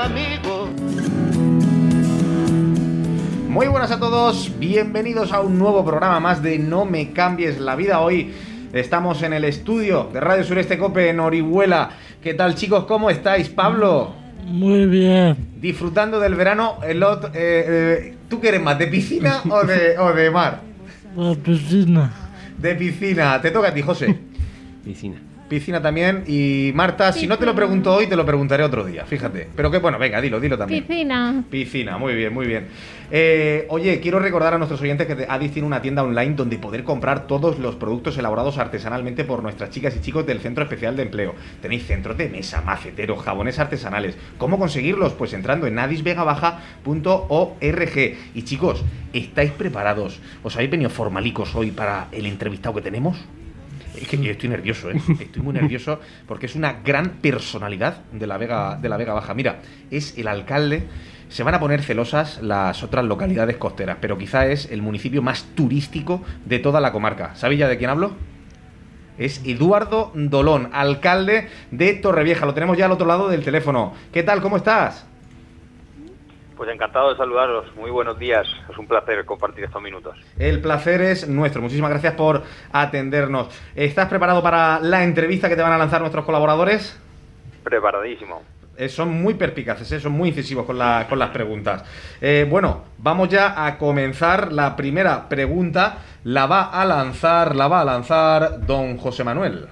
amigo. Muy buenas a todos, bienvenidos a un nuevo programa más de No me cambies la vida. Hoy estamos en el estudio de Radio Sureste Cope en Orihuela. ¿Qué tal chicos? ¿Cómo estáis? Pablo. Muy bien. Disfrutando del verano. El ot- eh, eh, ¿Tú qué eres más, de piscina o de, o de mar? La piscina. De piscina. Te toca a ti, José. Piscina. Piscina también. Y Marta, si no te lo pregunto hoy, te lo preguntaré otro día, fíjate. Pero que bueno, venga, dilo, dilo también. Piscina. Piscina, muy bien, muy bien. Eh, oye, quiero recordar a nuestros oyentes que Adis tiene una tienda online donde poder comprar todos los productos elaborados artesanalmente por nuestras chicas y chicos del Centro Especial de Empleo. Tenéis centros de mesa, maceteros, jabones artesanales. ¿Cómo conseguirlos? Pues entrando en adisvegabaja.org. Y chicos, ¿estáis preparados? ¿Os habéis venido formalicos hoy para el entrevistado que tenemos? Es que estoy nervioso, ¿eh? Estoy muy nervioso porque es una gran personalidad de la Vega, de la Vega Baja. Mira, es el alcalde. Se van a poner celosas las otras localidades costeras, pero quizá es el municipio más turístico de toda la comarca. ¿Sabéis ya de quién hablo? Es Eduardo Dolón, alcalde de Torrevieja. Lo tenemos ya al otro lado del teléfono. ¿Qué tal? ¿Cómo estás? Pues encantado de saludaros. Muy buenos días. Es un placer compartir estos minutos. El placer es nuestro. Muchísimas gracias por atendernos. ¿Estás preparado para la entrevista que te van a lanzar nuestros colaboradores? Preparadísimo. Eh, son muy perspicaces, eh, son muy incisivos con, la- con las preguntas. Eh, bueno, vamos ya a comenzar. La primera pregunta la va a lanzar, la va a lanzar don José Manuel.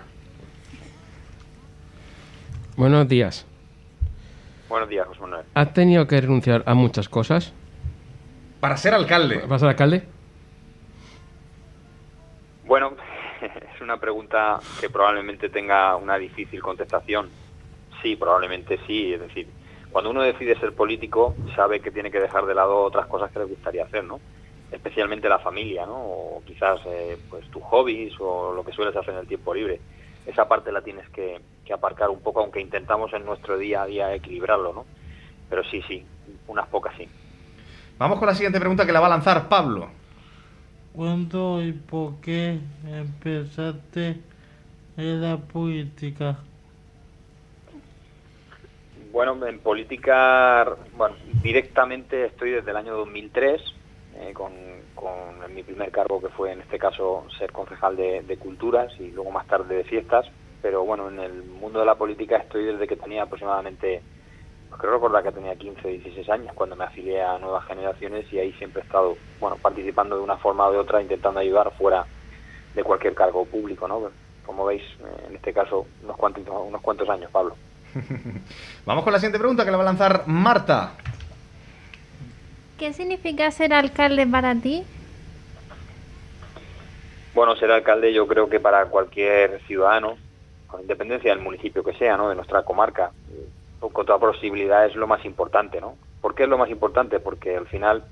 Buenos días. Buenos días, José Manuel. ¿Has tenido que renunciar a muchas cosas? Para ser alcalde. ¿Vas al alcalde? Bueno, es una pregunta que probablemente tenga una difícil contestación. Sí, probablemente sí. Es decir, cuando uno decide ser político, sabe que tiene que dejar de lado otras cosas que le gustaría hacer, ¿no? Especialmente la familia, ¿no? O quizás eh, pues tus hobbies o lo que sueles hacer en el tiempo libre. Esa parte la tienes que, que aparcar un poco, aunque intentamos en nuestro día a día equilibrarlo, ¿no? Pero sí, sí, unas pocas sí. Vamos con la siguiente pregunta que la va a lanzar Pablo. ¿Cuándo y por qué empezaste en la política? Bueno, en política, bueno, directamente estoy desde el año 2003, eh, con, con en mi primer cargo que fue en este caso ser concejal de, de culturas y luego más tarde de fiestas, pero bueno, en el mundo de la política estoy desde que tenía aproximadamente, pues creo recordar que tenía 15, 16 años cuando me afilié a Nuevas Generaciones y ahí siempre he estado, bueno, participando de una forma o de otra, intentando ayudar fuera de cualquier cargo público, ¿no? Como veis, eh, en este caso, unos cuantos, unos cuantos años, Pablo. Vamos con la siguiente pregunta que la va a lanzar Marta. ¿Qué significa ser alcalde para ti? Bueno, ser alcalde yo creo que para cualquier ciudadano, independencia del municipio que sea, ¿no? de nuestra comarca, con toda posibilidad es lo más importante, ¿no? ¿Por qué es lo más importante? Porque al final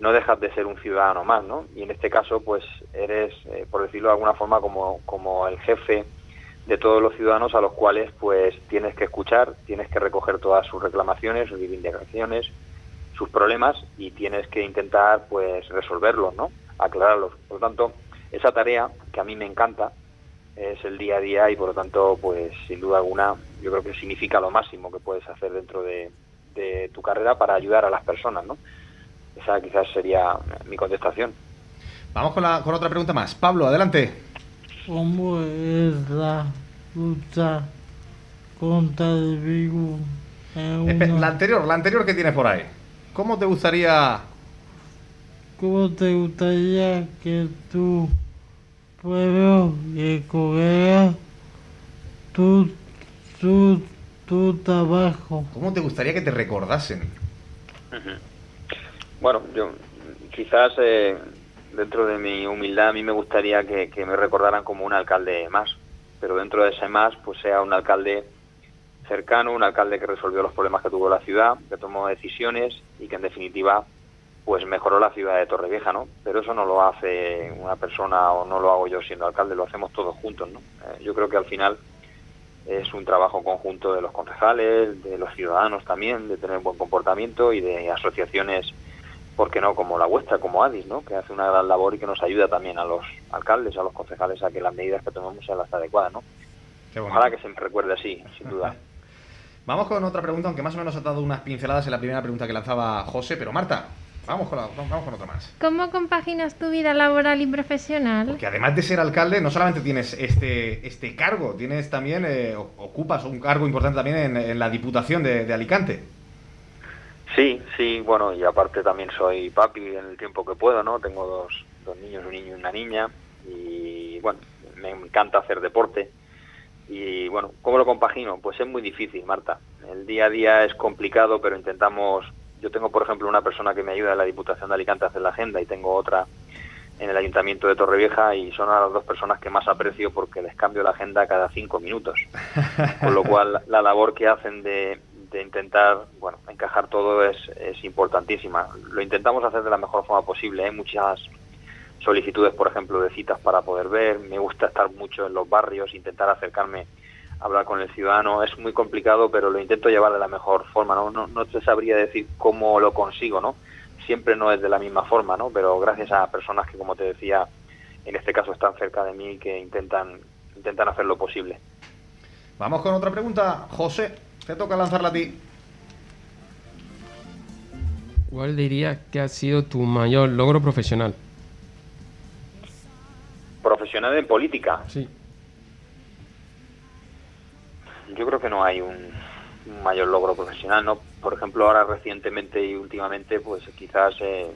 no dejas de ser un ciudadano más, ¿no? Y en este caso, pues eres, eh, por decirlo de alguna forma, como, como el jefe de todos los ciudadanos a los cuales pues tienes que escuchar, tienes que recoger todas sus reclamaciones, sus reivindicaciones, sus problemas y tienes que intentar pues resolverlos, ¿no? Aclararlos. Por lo tanto, esa tarea que a mí me encanta es el día a día y por lo tanto pues sin duda alguna yo creo que significa lo máximo que puedes hacer dentro de, de tu carrera para ayudar a las personas, ¿no? Esa quizás sería mi contestación. Vamos con, la, con otra pregunta más. Pablo, adelante. ¿Cómo es la lucha contra el virus una- La anterior, la anterior que tienes por ahí. ¿Cómo te gustaría ¿Cómo te gustaría que tu pueblo y colega tu, tu, tu trabajo? ¿Cómo te gustaría que te recordasen? Bueno, yo quizás eh, dentro de mi humildad a mí me gustaría que, que me recordaran como un alcalde más, pero dentro de ese más pues sea un alcalde cercano, un alcalde que resolvió los problemas que tuvo la ciudad, que tomó decisiones y que en definitiva pues mejoró la ciudad de Torrevieja, ¿no? Pero eso no lo hace una persona o no lo hago yo siendo alcalde, lo hacemos todos juntos, ¿no? Eh, yo creo que al final es un trabajo conjunto de los concejales, de los ciudadanos también, de tener buen comportamiento y de asociaciones, ¿por qué no?, como la vuestra, como ADIS, ¿no?, que hace una gran labor y que nos ayuda también a los alcaldes, a los concejales, a que las medidas que tomemos sean las adecuadas, ¿no? Ojalá que se me recuerde así, sin duda. Vamos con otra pregunta, aunque más o menos ha dado unas pinceladas en la primera pregunta que lanzaba José, pero Marta, Vamos con, vamos con otra más. ¿Cómo compaginas tu vida laboral y profesional? Porque además de ser alcalde, no solamente tienes este, este cargo, tienes también, eh, ocupas un cargo importante también en, la Diputación de, Alicante. Sí, sí, bueno, y aparte también soy papi en el tiempo que puedo, ¿no? Tengo dos, dos niños, un niño y una niña, y bueno, me encanta hacer deporte. Y bueno, ¿cómo lo compagino? Pues es muy difícil, Marta. El día a día es complicado, pero intentamos yo tengo, por ejemplo, una persona que me ayuda en la Diputación de Alicante a hacer la agenda y tengo otra en el Ayuntamiento de Torrevieja y son las dos personas que más aprecio porque les cambio la agenda cada cinco minutos. Con lo cual, la labor que hacen de, intentar bueno encajar todo es, es importantísima. Lo intentamos hacer de la mejor forma posible. Hay muchas solicitudes, por ejemplo, de citas para poder ver. Me gusta estar mucho en los barrios, intentar acercarme hablar con el ciudadano. Es muy complicado, pero lo intento llevar de la mejor forma. ¿no? No, no te sabría decir cómo lo consigo, ¿no? Siempre no es de la misma forma, ¿no? Pero gracias a personas que, como te decía, en este caso están cerca de mí y que intentan, intentan hacer lo posible. Vamos con otra pregunta. José, te toca lanzarla a ti. ¿Cuál dirías que ha sido tu mayor logro profesional? Profesional en política. Sí yo creo que no hay un, mayor logro profesional, ¿no? Por ejemplo, ahora recientemente y últimamente, pues quizás eh,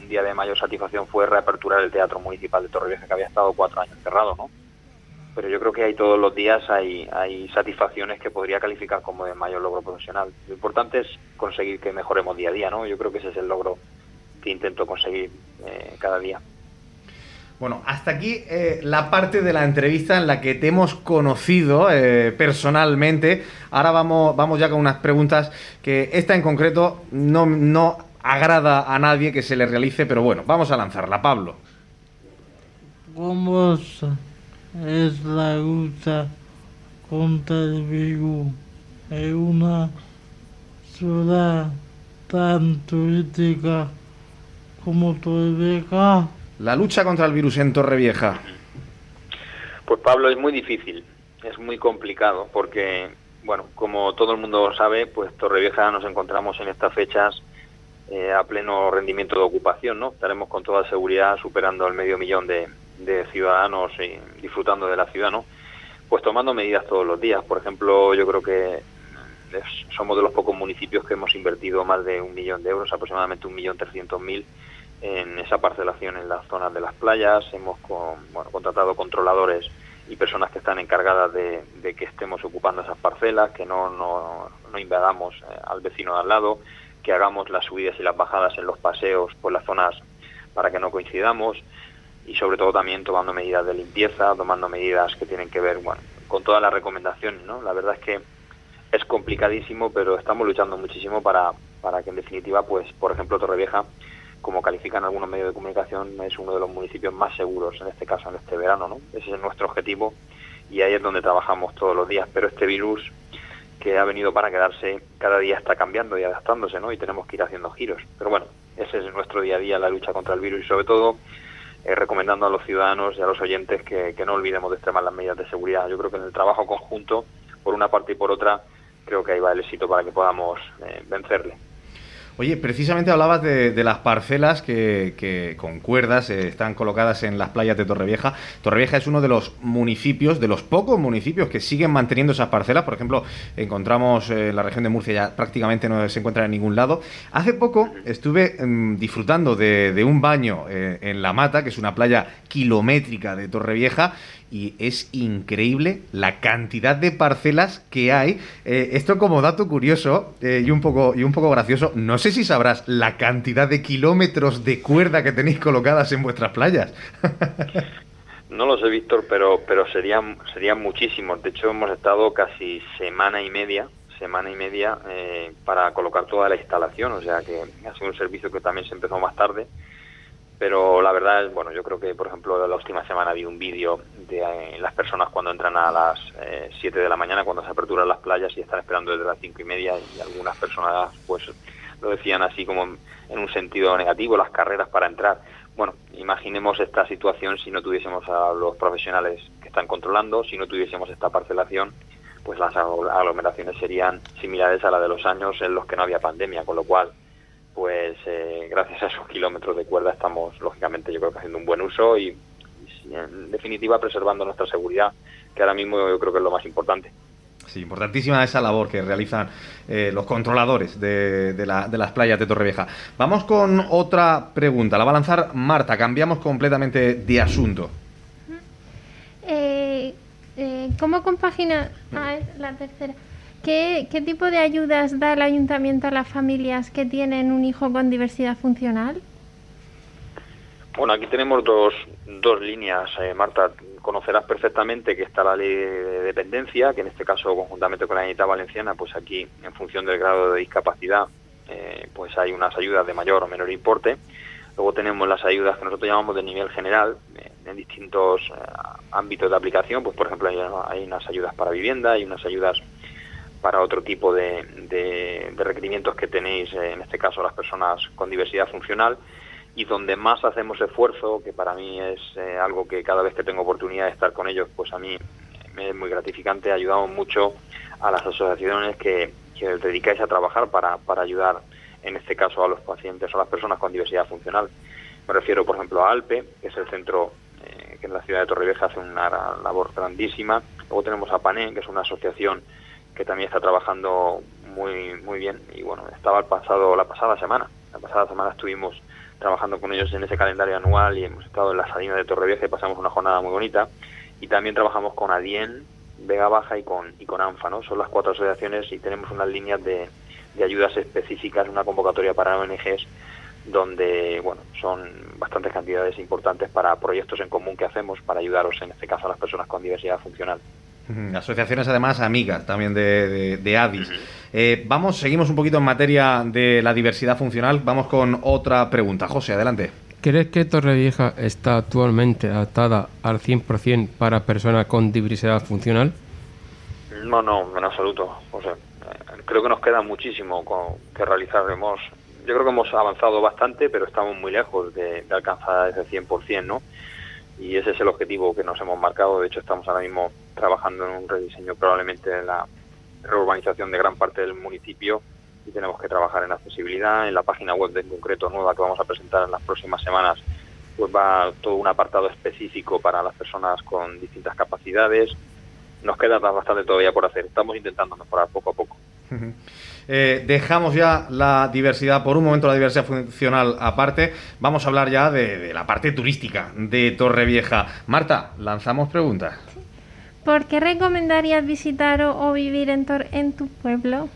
un día de mayor satisfacción fue reaperturar el Teatro Municipal de Torrevieja, que había estado cuatro años cerrado, ¿no? Pero yo creo que hay todos los días hay, hay satisfacciones que podría calificar como de mayor logro profesional. Lo importante es conseguir que mejoremos día a día, ¿no? Yo creo que ese es el logro que intento conseguir eh, cada día. Bueno, hasta aquí eh, la parte de la entrevista en la que te hemos conocido eh, personalmente. Ahora vamos, vamos ya con unas preguntas que esta en concreto no, no agrada a nadie que se le realice, pero bueno, vamos a lanzarla, Pablo. ¿Cómo es la lucha contra el virus en una ciudad tan turística como Torreveja? La lucha contra el virus en Torrevieja. Pues Pablo, es muy difícil, es muy complicado, porque, bueno, como todo el mundo sabe, pues Torrevieja nos encontramos en estas fechas eh, a pleno rendimiento de ocupación, ¿no? Estaremos con toda seguridad superando el medio millón de, ciudadanos y disfrutando de la ciudad, ¿no? Pues tomando medidas todos los días. Por ejemplo, yo creo que somos de los pocos municipios que hemos invertido más de un millón de euros, aproximadamente un millón trescientos mil en esa parcelación en las zonas de las playas. Hemos contratado controladores y personas que están encargadas de, que estemos ocupando esas parcelas, que no, no, invadamos eh, al vecino de al lado, que hagamos las subidas y las bajadas en los paseos por las zonas para que no coincidamos y sobre todo también tomando medidas de limpieza, tomando medidas que tienen que ver bueno, con todas las recomendaciones. ¿no? La verdad es que es complicadísimo, pero estamos luchando muchísimo para, para que en definitiva, pues por ejemplo, Torrevieja como califican algunos medios de comunicación, es uno de los municipios más seguros, en este caso, en este verano, ¿no? Ese es nuestro objetivo y ahí es donde trabajamos todos los días. Pero este virus que ha venido para quedarse, cada día está cambiando y adaptándose, ¿no? Y tenemos que ir haciendo giros. Pero bueno, ese es nuestro día a día, la lucha contra el virus y sobre todo eh, recomendando a los ciudadanos y a los oyentes que, no olvidemos de extremar las medidas de seguridad. Yo creo que en el trabajo conjunto, por una parte y por otra, creo que ahí va el éxito para que podamos eh, vencerle. Oye, precisamente hablabas de, las parcelas que, con cuerdas eh, están colocadas en las playas de Torrevieja. Torrevieja es uno de los municipios, de los pocos municipios que siguen manteniendo esas parcelas. Por ejemplo, encontramos en eh, la región de Murcia ya prácticamente no se encuentra en ningún lado. Hace poco estuve mm, disfrutando de, un baño eh, en La Mata, que es una playa kilométrica de Torrevieja, y es increíble la cantidad de parcelas que hay. Eh, esto como dato curioso eh, y, un poco, y un poco gracioso, no sé si sabrás la cantidad de kilómetros de cuerda que tenéis colocadas en vuestras playas. No lo sé, Víctor, pero, pero serían, serían muchísimos. De hecho, hemos estado casi semana y media, semana y media eh, para colocar toda la instalación. O sea que ha sido un servicio que también se empezó más tarde. Pero la verdad es, bueno, yo creo que, por ejemplo, la última semana vi un vídeo de eh, las personas cuando entran a las 7 de la mañana, cuando se aperturan las playas y están esperando desde las cinco y media y algunas personas, pues, lo decían así como en un sentido negativo, las carreras para entrar. Bueno, imaginemos esta situación si no tuviésemos a los profesionales que están controlando, si no tuviésemos esta parcelación, pues las aglomeraciones serían similares a la de los años en los que no había pandemia, con lo cual, pues eh, gracias a esos kilómetros de cuerda estamos, lógicamente, yo creo que haciendo un buen uso y, y en definitiva preservando nuestra seguridad, que ahora mismo yo creo que es lo más importante. Sí, importantísima esa labor que realizan eh, los controladores de, las playas de Torrevieja. Vamos con otra pregunta. La va a lanzar Marta. Cambiamos completamente de asunto. Eh, eh, ¿Cómo compagina ah, la tercera? ¿Qué, ¿Qué tipo de ayudas da el ayuntamiento a las familias que tienen un hijo con diversidad funcional? Bueno, aquí tenemos dos, dos líneas, eh, Marta. Conocerás perfectamente que está la ley de dependencia, que en este caso, conjuntamente con la Unidad Valenciana, pues aquí, en función del grado de discapacidad, eh, pues hay unas ayudas de mayor o menor importe. Luego tenemos las ayudas que nosotros llamamos de nivel general, eh, en distintos ámbitos de aplicación. Pues, por ejemplo, hay, unas ayudas para vivienda, hay unas ayudas para otro tipo de, de requerimientos que tenéis, en este caso, las personas con diversidad funcional y donde más hacemos esfuerzo, que para mí es eh, algo que cada vez que tengo oportunidad de estar con ellos, pues a mí me es muy gratificante, ayudamos mucho a las asociaciones que, que dedicáis a trabajar para, para ayudar, en este caso, a los pacientes o a las personas con diversidad funcional. Me refiero, por ejemplo, a ALPE, que es el centro eh, que en la ciudad de Torrevieja hace una labor grandísima. Luego tenemos a PANE, que es una asociación que también está trabajando muy muy bien. Y bueno, estaba el pasado, la pasada semana. La pasada semana estuvimos trabajando con ellos en ese calendario anual y hemos estado en la Salina de Torrevieja y pasamos una jornada muy bonita. Y también trabajamos con ADIEN, Vega Baja y con, y con ANFA, ¿no? Son las cuatro asociaciones y tenemos unas líneas de, de ayudas específicas, una convocatoria para ONGs donde bueno son bastantes cantidades importantes para proyectos en común que hacemos para ayudaros en este caso a las personas con diversidad funcional. Asociaciones además amigas también de, de, ADIS. Eh, vamos, seguimos un poquito en materia de la diversidad funcional. Vamos con otra pregunta. José, adelante. ¿Crees que Torrevieja está actualmente adaptada al 100% para personas con diversidad funcional? No, no, en absoluto. José. Eh, creo que nos queda muchísimo que realizar. Hemos, yo creo que hemos avanzado bastante, pero estamos muy lejos de, de alcanzar ese 100%, ¿no? Y ese es el objetivo que nos hemos marcado. De hecho, estamos ahora mismo trabajando en un rediseño probablemente en la reurbanización de gran parte del municipio y tenemos que trabajar en accesibilidad. En la página web en concreto nueva que vamos a presentar en las próximas semanas, pues va todo un apartado específico para las personas con distintas capacidades. Nos queda bastante todavía por hacer. Estamos intentando mejorar poco a poco. Eh, dejamos ya la diversidad, por un momento la diversidad funcional aparte. Vamos a hablar ya de, la parte turística de Torrevieja. Marta, lanzamos preguntas. ¿Por qué recomendarías visitar o, vivir en, en tu pueblo?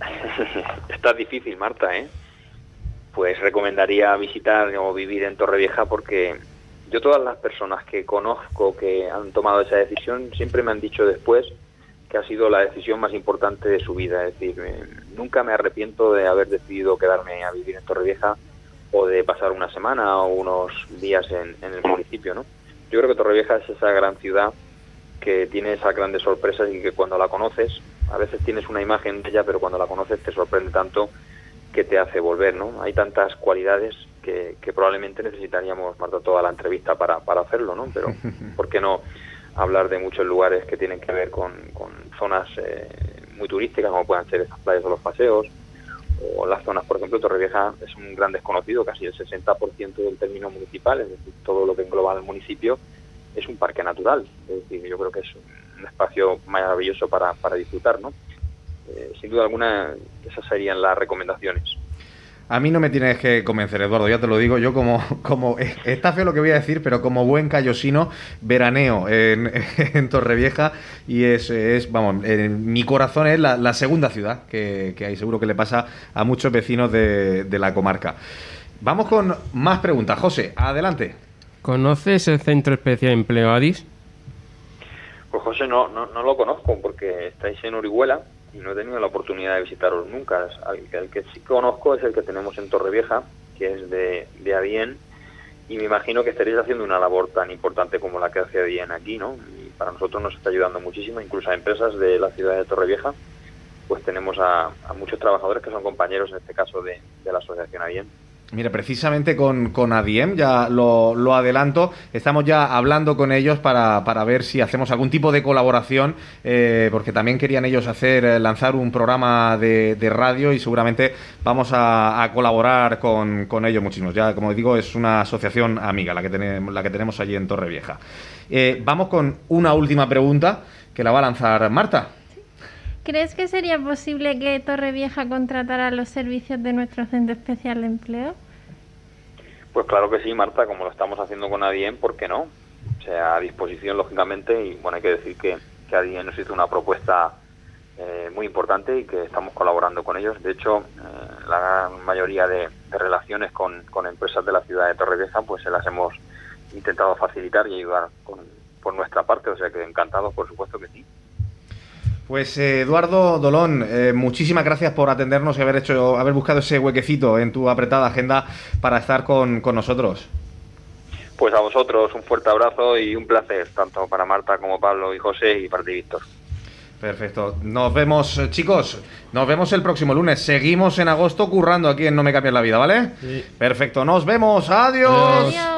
Está difícil, Marta, ¿eh? Pues recomendaría visitar o vivir en Torrevieja porque yo todas las personas que conozco que han tomado esa decisión siempre me han dicho después que ha sido la decisión más importante de su vida. Es decir, nunca me arrepiento de haber decidido quedarme a vivir en Torrevieja o de pasar una semana o unos días en, el municipio. ¿no? Yo creo que Torrevieja es esa gran ciudad que tiene esas grandes sorpresas y que cuando la conoces, a veces tienes una imagen de ella, pero cuando la conoces te sorprende tanto que te hace volver. ¿no? Hay tantas cualidades que, que probablemente necesitaríamos, Marta, toda la entrevista para, para hacerlo, ¿no? pero ¿por qué no? Hablar de muchos lugares que tienen que ver con, zonas eh, muy turísticas, como puedan ser estas playas o los paseos, o las zonas, por ejemplo, Torrevieja es un gran desconocido, casi el 60% del término municipal, es decir, todo lo que engloba el municipio, es un parque natural. Es decir, yo creo que es un espacio maravilloso para, para disfrutar, ¿no? Eh, sin duda alguna, esas serían las recomendaciones. A mí no me tienes que convencer, Eduardo, ya te lo digo. Yo como, como está feo lo que voy a decir, pero como buen callosino, veraneo en, en Torrevieja y es, es, vamos, en mi corazón es la, segunda ciudad que, hay. Seguro que le pasa a muchos vecinos de, de la comarca. Vamos con más preguntas. José, adelante. ¿Conoces el Centro Especial de Empleo ADIS? Pues José, no, no, no lo conozco porque estáis en Orihuela y no he tenido la oportunidad de visitaros nunca. El, que sí conozco es el que tenemos en Torrevieja, que es de, de y me imagino que estaréis haciendo una labor tan importante como la que hace ADIEN aquí, ¿no? Y para nosotros nos está ayudando muchísimo, incluso a empresas de la ciudad de Torrevieja, pues tenemos a, muchos trabajadores que son compañeros, en este caso, de, de la asociación ADIEN. Mira, precisamente con, con ADIEM, ya lo, lo, adelanto, estamos ya hablando con ellos para, para, ver si hacemos algún tipo de colaboración, eh, porque también querían ellos hacer, eh, lanzar un programa de, de, radio y seguramente vamos a, colaborar con, con, ellos muchísimos. Ya, como digo, es una asociación amiga la que tenemos, la que tenemos allí en Torrevieja. Eh, vamos con una última pregunta que la va a lanzar Marta. ¿Crees que sería posible que Torrevieja contratara los servicios de nuestro Centro Especial de Empleo? Pues claro que sí, Marta, como lo estamos haciendo con ADIEN, ¿por qué no? O sea, a disposición, lógicamente, y bueno, hay que decir que, que ADIEN nos hizo una propuesta eh, muy importante y que estamos colaborando con ellos. De hecho, eh, la gran mayoría de, de relaciones con, con, empresas de la ciudad de Torrevieja, pues se las hemos intentado facilitar y ayudar con, por nuestra parte, o sea que encantados, por supuesto que sí. Pues eh, Eduardo Dolón, eh, muchísimas gracias por atendernos y haber hecho, haber buscado ese huequecito en tu apretada agenda para estar con, con, nosotros. Pues a vosotros un fuerte abrazo y un placer, tanto para Marta como Pablo y José y para ti, Víctor. Perfecto. Nos vemos, eh, chicos. Nos vemos el próximo lunes. Seguimos en agosto currando aquí en No Me Cambies la Vida, ¿vale? Sí. Perfecto. Nos vemos. Adiós. Adiós.